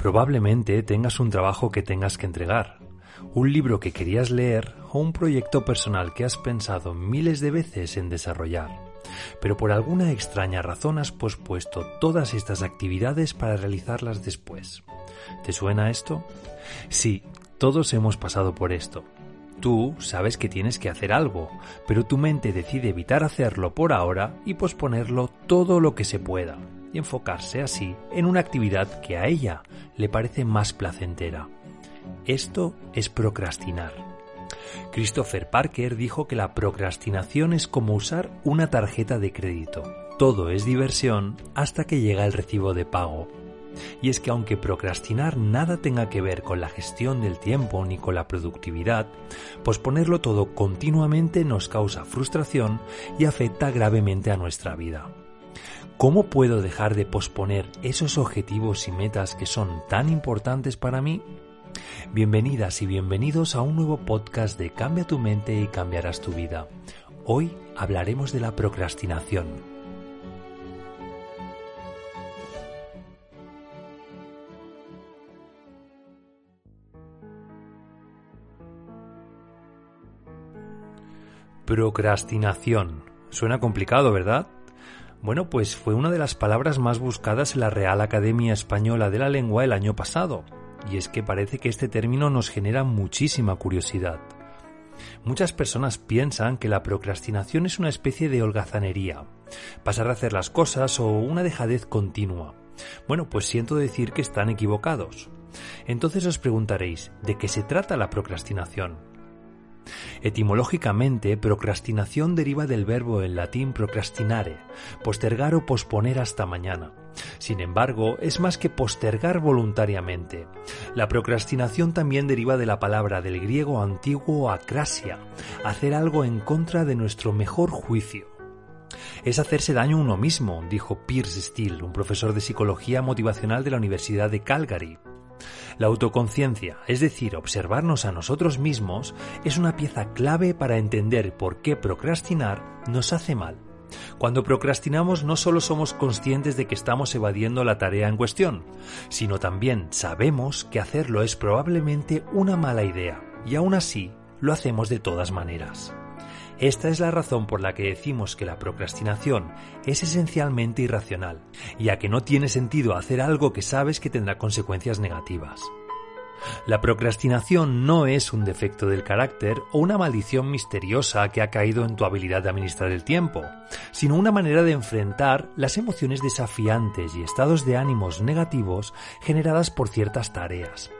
Probablemente tengas un trabajo que tengas que entregar, un libro que querías leer o un proyecto personal que has pensado miles de veces en desarrollar. Pero por alguna extraña razón has pospuesto todas estas actividades para realizarlas después. ¿Te suena esto? Sí, todos hemos pasado por esto. Tú sabes que tienes que hacer algo, pero tu mente decide evitar hacerlo por ahora y posponerlo todo lo que se pueda, y enfocarse así en una actividad que a ella le parece más placentera. Esto es procrastinar. Christopher Parker dijo que la procrastinación es como usar una tarjeta de crédito. Todo es diversión hasta que llega el recibo de pago y es que aunque procrastinar nada tenga que ver con la gestión del tiempo ni con la productividad, posponerlo todo continuamente nos causa frustración y afecta gravemente a nuestra vida. ¿Cómo puedo dejar de posponer esos objetivos y metas que son tan importantes para mí? Bienvenidas y bienvenidos a un nuevo podcast de Cambia tu mente y cambiarás tu vida. Hoy hablaremos de la procrastinación Procrastinación. Suena complicado, ¿verdad? Bueno, pues fue una de las palabras más buscadas en la Real Academia Española de la Lengua el año pasado, y es que parece que este término nos genera muchísima curiosidad. Muchas personas piensan que la procrastinación es una especie de holgazanería, pasar a hacer las cosas o una dejadez continua. Bueno, pues siento decir que están equivocados. Entonces os preguntaréis, ¿de qué se trata la procrastinación? Etimológicamente, procrastinación deriva del verbo en latín procrastinare, postergar o posponer hasta mañana. Sin embargo, es más que postergar voluntariamente. La procrastinación también deriva de la palabra del griego antiguo acrasia, hacer algo en contra de nuestro mejor juicio. Es hacerse daño uno mismo, dijo Pierce Steele, un profesor de psicología motivacional de la Universidad de Calgary. La autoconciencia, es decir, observarnos a nosotros mismos, es una pieza clave para entender por qué procrastinar nos hace mal. Cuando procrastinamos no solo somos conscientes de que estamos evadiendo la tarea en cuestión, sino también sabemos que hacerlo es probablemente una mala idea, y aún así lo hacemos de todas maneras. Esta es la razón por la que decimos que la procrastinación es esencialmente irracional, ya que no tiene sentido hacer algo que sabes que tendrá consecuencias negativas. La procrastinación no es un defecto del carácter o una maldición misteriosa que ha caído en tu habilidad de administrar el tiempo, sino una manera de enfrentar las emociones desafiantes y estados de ánimos negativos generadas por ciertas tareas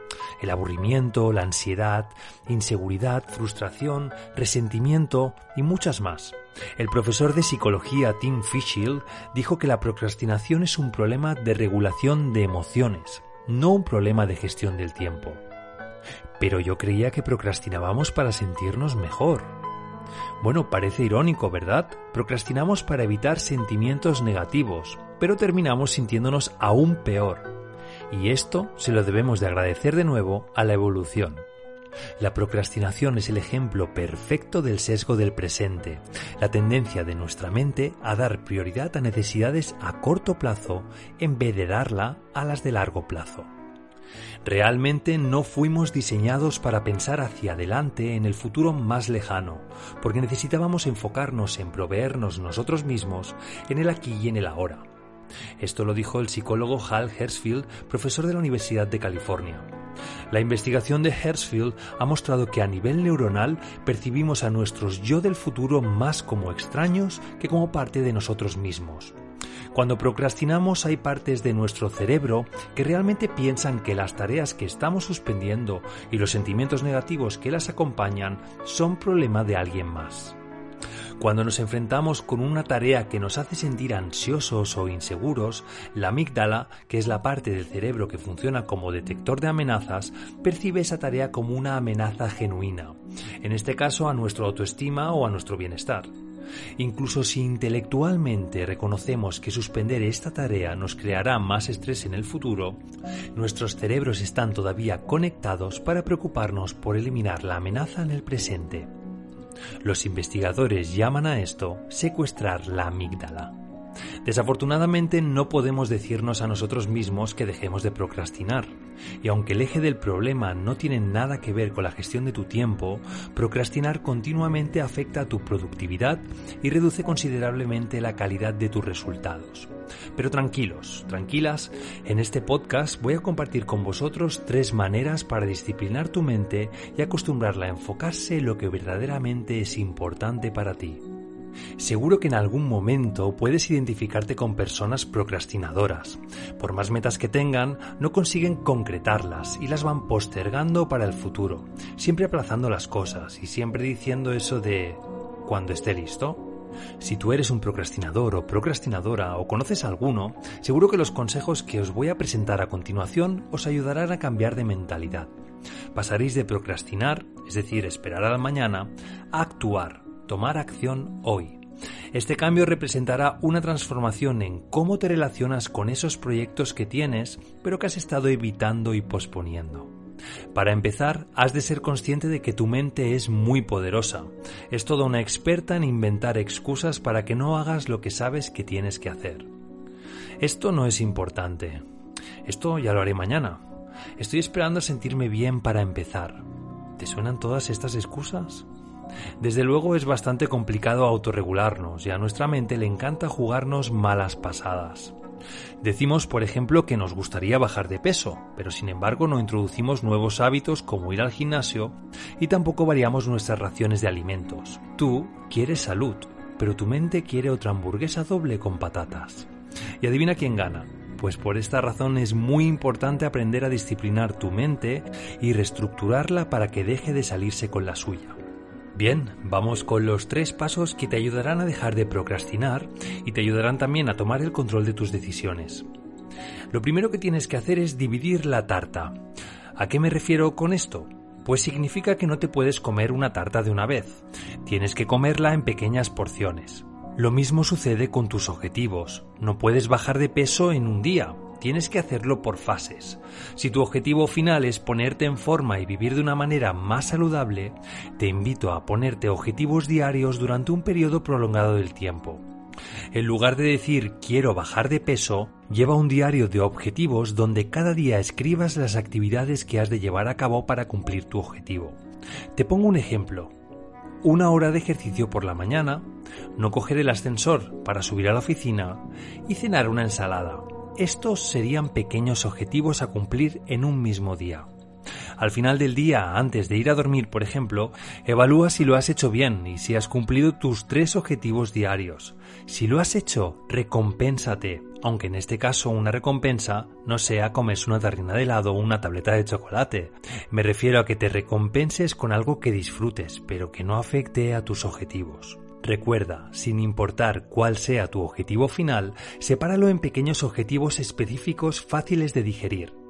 el aburrimiento, la ansiedad, inseguridad, frustración, resentimiento y muchas más. El profesor de psicología Tim Fischel dijo que la procrastinación es un problema de regulación de emociones, no un problema de gestión del tiempo. Pero yo creía que procrastinábamos para sentirnos mejor. Bueno, parece irónico, ¿verdad? Procrastinamos para evitar sentimientos negativos, pero terminamos sintiéndonos aún peor. Y esto se lo debemos de agradecer de nuevo a la evolución. La procrastinación es el ejemplo perfecto del sesgo del presente, la tendencia de nuestra mente a dar prioridad a necesidades a corto plazo en vez de darla a las de largo plazo. Realmente no fuimos diseñados para pensar hacia adelante en el futuro más lejano, porque necesitábamos enfocarnos en proveernos nosotros mismos en el aquí y en el ahora. Esto lo dijo el psicólogo Hal Hersfield, profesor de la Universidad de California. La investigación de Hersfield ha mostrado que a nivel neuronal percibimos a nuestros yo del futuro más como extraños que como parte de nosotros mismos. Cuando procrastinamos hay partes de nuestro cerebro que realmente piensan que las tareas que estamos suspendiendo y los sentimientos negativos que las acompañan son problema de alguien más. Cuando nos enfrentamos con una tarea que nos hace sentir ansiosos o inseguros, la amígdala, que es la parte del cerebro que funciona como detector de amenazas, percibe esa tarea como una amenaza genuina, en este caso a nuestra autoestima o a nuestro bienestar. Incluso si intelectualmente reconocemos que suspender esta tarea nos creará más estrés en el futuro, nuestros cerebros están todavía conectados para preocuparnos por eliminar la amenaza en el presente. Los investigadores llaman a esto secuestrar la amígdala. Desafortunadamente no podemos decirnos a nosotros mismos que dejemos de procrastinar. Y aunque el eje del problema no tiene nada que ver con la gestión de tu tiempo, procrastinar continuamente afecta a tu productividad y reduce considerablemente la calidad de tus resultados. Pero tranquilos, tranquilas, en este podcast voy a compartir con vosotros tres maneras para disciplinar tu mente y acostumbrarla a enfocarse en lo que verdaderamente es importante para ti. Seguro que en algún momento puedes identificarte con personas procrastinadoras. Por más metas que tengan, no consiguen concretarlas y las van postergando para el futuro, siempre aplazando las cosas y siempre diciendo eso de cuando esté listo. Si tú eres un procrastinador o procrastinadora o conoces a alguno, seguro que los consejos que os voy a presentar a continuación os ayudarán a cambiar de mentalidad. Pasaréis de procrastinar, es decir, esperar a la mañana, a actuar, tomar acción hoy. Este cambio representará una transformación en cómo te relacionas con esos proyectos que tienes, pero que has estado evitando y posponiendo. Para empezar, has de ser consciente de que tu mente es muy poderosa. Es toda una experta en inventar excusas para que no hagas lo que sabes que tienes que hacer. Esto no es importante. Esto ya lo haré mañana. Estoy esperando a sentirme bien para empezar. ¿Te suenan todas estas excusas? Desde luego es bastante complicado autorregularnos y a nuestra mente le encanta jugarnos malas pasadas. Decimos, por ejemplo, que nos gustaría bajar de peso, pero sin embargo no introducimos nuevos hábitos como ir al gimnasio y tampoco variamos nuestras raciones de alimentos. Tú quieres salud, pero tu mente quiere otra hamburguesa doble con patatas. Y adivina quién gana. Pues por esta razón es muy importante aprender a disciplinar tu mente y reestructurarla para que deje de salirse con la suya. Bien, vamos con los tres pasos que te ayudarán a dejar de procrastinar y te ayudarán también a tomar el control de tus decisiones. Lo primero que tienes que hacer es dividir la tarta. ¿A qué me refiero con esto? Pues significa que no te puedes comer una tarta de una vez. Tienes que comerla en pequeñas porciones. Lo mismo sucede con tus objetivos. No puedes bajar de peso en un día, tienes que hacerlo por fases. Si tu objetivo final es ponerte en forma y vivir de una manera más saludable, te invito a ponerte objetivos diarios durante un periodo prolongado del tiempo. En lugar de decir quiero bajar de peso, lleva un diario de objetivos donde cada día escribas las actividades que has de llevar a cabo para cumplir tu objetivo. Te pongo un ejemplo. Una hora de ejercicio por la mañana, no coger el ascensor para subir a la oficina y cenar una ensalada. Estos serían pequeños objetivos a cumplir en un mismo día. Al final del día, antes de ir a dormir, por ejemplo, evalúa si lo has hecho bien y si has cumplido tus tres objetivos diarios. Si lo has hecho, recompénsate, aunque en este caso una recompensa no sea comerse una tarrina de helado o una tableta de chocolate. Me refiero a que te recompenses con algo que disfrutes, pero que no afecte a tus objetivos. Recuerda, sin importar cuál sea tu objetivo final, sepáralo en pequeños objetivos específicos fáciles de digerir.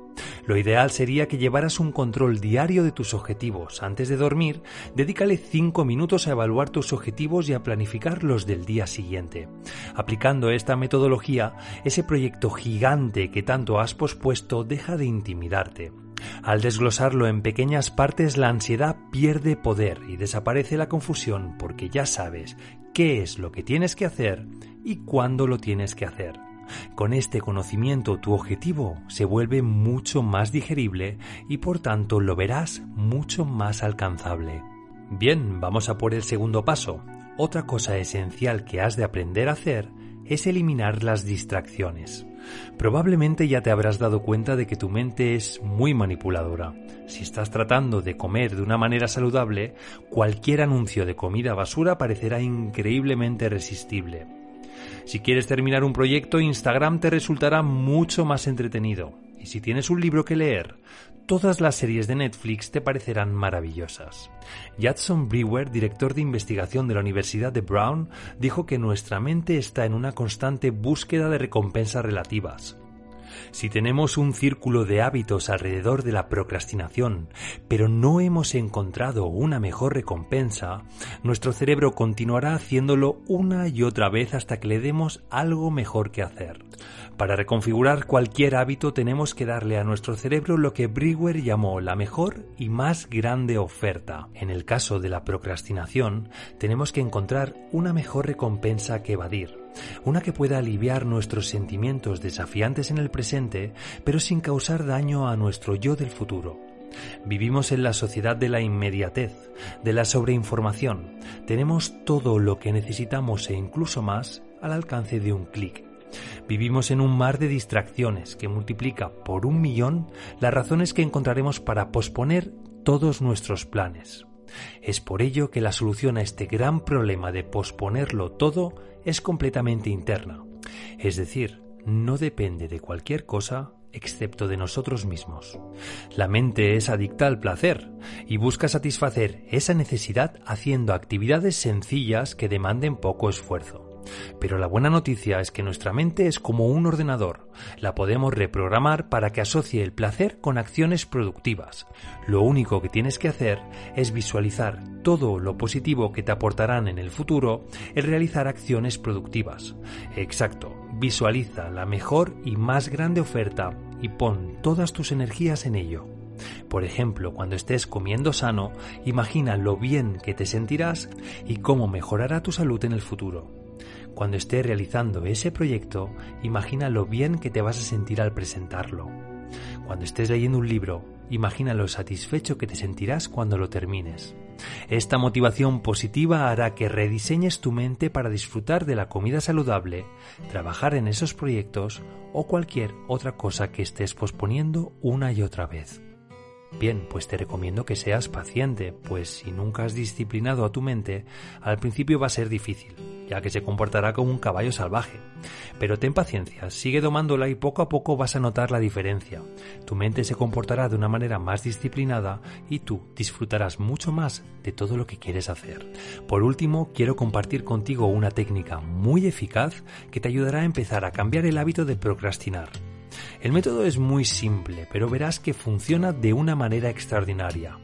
Lo ideal sería que llevaras un control diario de tus objetivos. Antes de dormir, dedícale 5 minutos a evaluar tus objetivos y a planificar los del día siguiente. Aplicando esta metodología, ese proyecto gigante que tanto has pospuesto deja de intimidarte. Al desglosarlo en pequeñas partes, la ansiedad pierde poder y desaparece la confusión porque ya sabes qué es lo que tienes que hacer y cuándo lo tienes que hacer. Con este conocimiento tu objetivo se vuelve mucho más digerible y por tanto lo verás mucho más alcanzable. Bien, vamos a por el segundo paso. Otra cosa esencial que has de aprender a hacer es eliminar las distracciones. Probablemente ya te habrás dado cuenta de que tu mente es muy manipuladora. Si estás tratando de comer de una manera saludable, cualquier anuncio de comida basura parecerá increíblemente resistible. Si quieres terminar un proyecto, Instagram te resultará mucho más entretenido. Y si tienes un libro que leer, todas las series de Netflix te parecerán maravillosas. Judson Brewer, director de investigación de la Universidad de Brown, dijo que nuestra mente está en una constante búsqueda de recompensas relativas. Si tenemos un círculo de hábitos alrededor de la procrastinación, pero no hemos encontrado una mejor recompensa, nuestro cerebro continuará haciéndolo una y otra vez hasta que le demos algo mejor que hacer. Para reconfigurar cualquier hábito tenemos que darle a nuestro cerebro lo que Brewer llamó la mejor y más grande oferta. En el caso de la procrastinación, tenemos que encontrar una mejor recompensa que evadir. Una que pueda aliviar nuestros sentimientos desafiantes en el presente, pero sin causar daño a nuestro yo del futuro. Vivimos en la sociedad de la inmediatez, de la sobreinformación. Tenemos todo lo que necesitamos e incluso más al alcance de un clic. Vivimos en un mar de distracciones que multiplica por un millón las razones que encontraremos para posponer todos nuestros planes. Es por ello que la solución a este gran problema de posponerlo todo es completamente interna. Es decir, no depende de cualquier cosa excepto de nosotros mismos. La mente es adicta al placer y busca satisfacer esa necesidad haciendo actividades sencillas que demanden poco esfuerzo. Pero la buena noticia es que nuestra mente es como un ordenador. La podemos reprogramar para que asocie el placer con acciones productivas. Lo único que tienes que hacer es visualizar todo lo positivo que te aportarán en el futuro el realizar acciones productivas. Exacto, visualiza la mejor y más grande oferta y pon todas tus energías en ello. Por ejemplo, cuando estés comiendo sano, imagina lo bien que te sentirás y cómo mejorará tu salud en el futuro. Cuando estés realizando ese proyecto, imagina lo bien que te vas a sentir al presentarlo. Cuando estés leyendo un libro, imagina lo satisfecho que te sentirás cuando lo termines. Esta motivación positiva hará que rediseñes tu mente para disfrutar de la comida saludable, trabajar en esos proyectos o cualquier otra cosa que estés posponiendo una y otra vez. Bien, pues te recomiendo que seas paciente, pues si nunca has disciplinado a tu mente, al principio va a ser difícil, ya que se comportará como un caballo salvaje. Pero ten paciencia, sigue domándola y poco a poco vas a notar la diferencia. Tu mente se comportará de una manera más disciplinada y tú disfrutarás mucho más de todo lo que quieres hacer. Por último, quiero compartir contigo una técnica muy eficaz que te ayudará a empezar a cambiar el hábito de procrastinar. El método es muy simple, pero verás que funciona de una manera extraordinaria.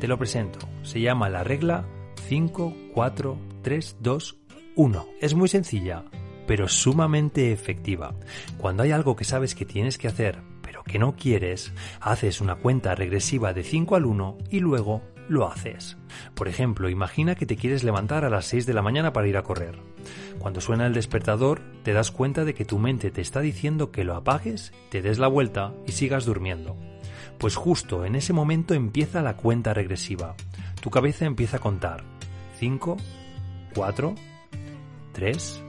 Te lo presento. Se llama la regla 5, 4, 3, 2, 1. Es muy sencilla, pero sumamente efectiva. Cuando hay algo que sabes que tienes que hacer, pero que no quieres, haces una cuenta regresiva de 5 al 1 y luego lo haces. Por ejemplo, imagina que te quieres levantar a las 6 de la mañana para ir a correr. Cuando suena el despertador, te das cuenta de que tu mente te está diciendo que lo apagues, te des la vuelta y sigas durmiendo. Pues justo en ese momento empieza la cuenta regresiva. Tu cabeza empieza a contar. 5, 4, 3,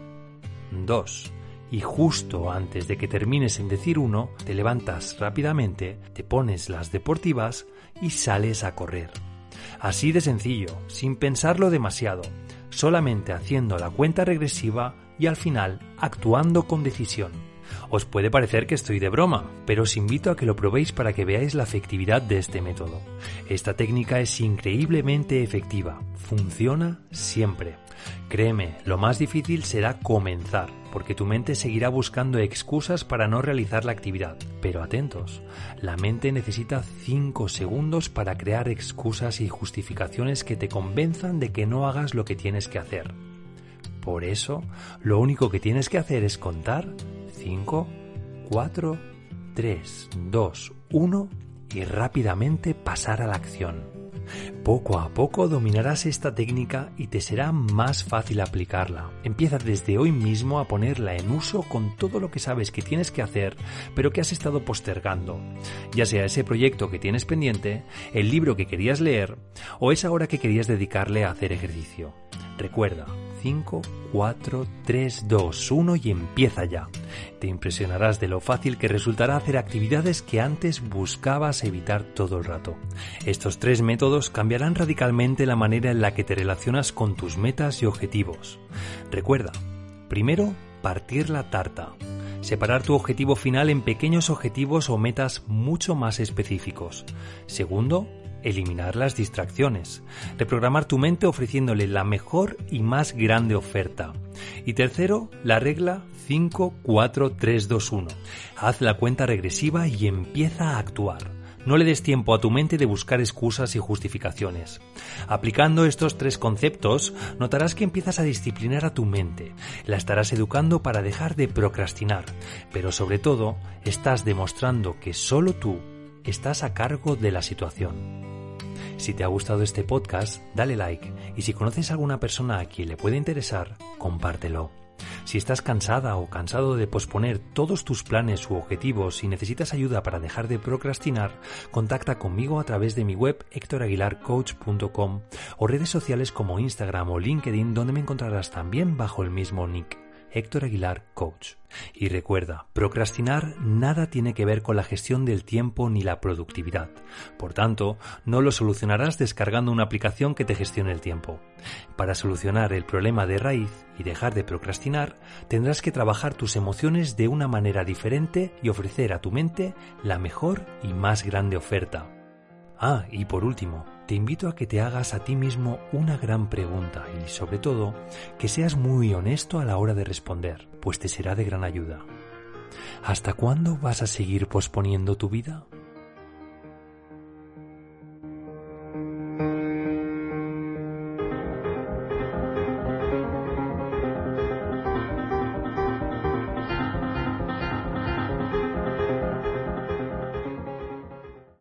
2. Y justo antes de que termines en decir uno, te levantas rápidamente, te pones las deportivas y sales a correr. Así de sencillo, sin pensarlo demasiado, solamente haciendo la cuenta regresiva y al final actuando con decisión. Os puede parecer que estoy de broma, pero os invito a que lo probéis para que veáis la efectividad de este método. Esta técnica es increíblemente efectiva, funciona siempre. Créeme, lo más difícil será comenzar, porque tu mente seguirá buscando excusas para no realizar la actividad. Pero atentos, la mente necesita 5 segundos para crear excusas y justificaciones que te convenzan de que no hagas lo que tienes que hacer. Por eso, lo único que tienes que hacer es contar 5, 4, 3, 2, 1 y rápidamente pasar a la acción. Poco a poco dominarás esta técnica y te será más fácil aplicarla. Empieza desde hoy mismo a ponerla en uso con todo lo que sabes que tienes que hacer, pero que has estado postergando. Ya sea ese proyecto que tienes pendiente, el libro que querías leer o esa hora que querías dedicarle a hacer ejercicio. Recuerda, 5, 4, 3, 2, 1 y empieza ya. Te impresionarás de lo fácil que resultará hacer actividades que antes buscabas evitar todo el rato. Estos tres métodos cambiarán radicalmente la manera en la que te relacionas con tus metas y objetivos. Recuerda, primero, partir la tarta. Separar tu objetivo final en pequeños objetivos o metas mucho más específicos. Segundo, eliminar las distracciones, reprogramar tu mente ofreciéndole la mejor y más grande oferta. Y tercero, la regla 5, 4, 3, 2, 1. Haz la cuenta regresiva y empieza a actuar. No le des tiempo a tu mente de buscar excusas y justificaciones. Aplicando estos tres conceptos, notarás que empiezas a disciplinar a tu mente, la estarás educando para dejar de procrastinar, pero sobre todo estás demostrando que solo tú estás a cargo de la situación. Si te ha gustado este podcast, dale like y si conoces a alguna persona a quien le puede interesar, compártelo. Si estás cansada o cansado de posponer todos tus planes u objetivos y necesitas ayuda para dejar de procrastinar, contacta conmigo a través de mi web hectoraguilarcoach.com o redes sociales como Instagram o LinkedIn donde me encontrarás también bajo el mismo nick. Héctor Aguilar, coach. Y recuerda, procrastinar nada tiene que ver con la gestión del tiempo ni la productividad. Por tanto, no lo solucionarás descargando una aplicación que te gestione el tiempo. Para solucionar el problema de raíz y dejar de procrastinar, tendrás que trabajar tus emociones de una manera diferente y ofrecer a tu mente la mejor y más grande oferta. Ah, y por último, te invito a que te hagas a ti mismo una gran pregunta y sobre todo que seas muy honesto a la hora de responder, pues te será de gran ayuda. ¿Hasta cuándo vas a seguir posponiendo tu vida?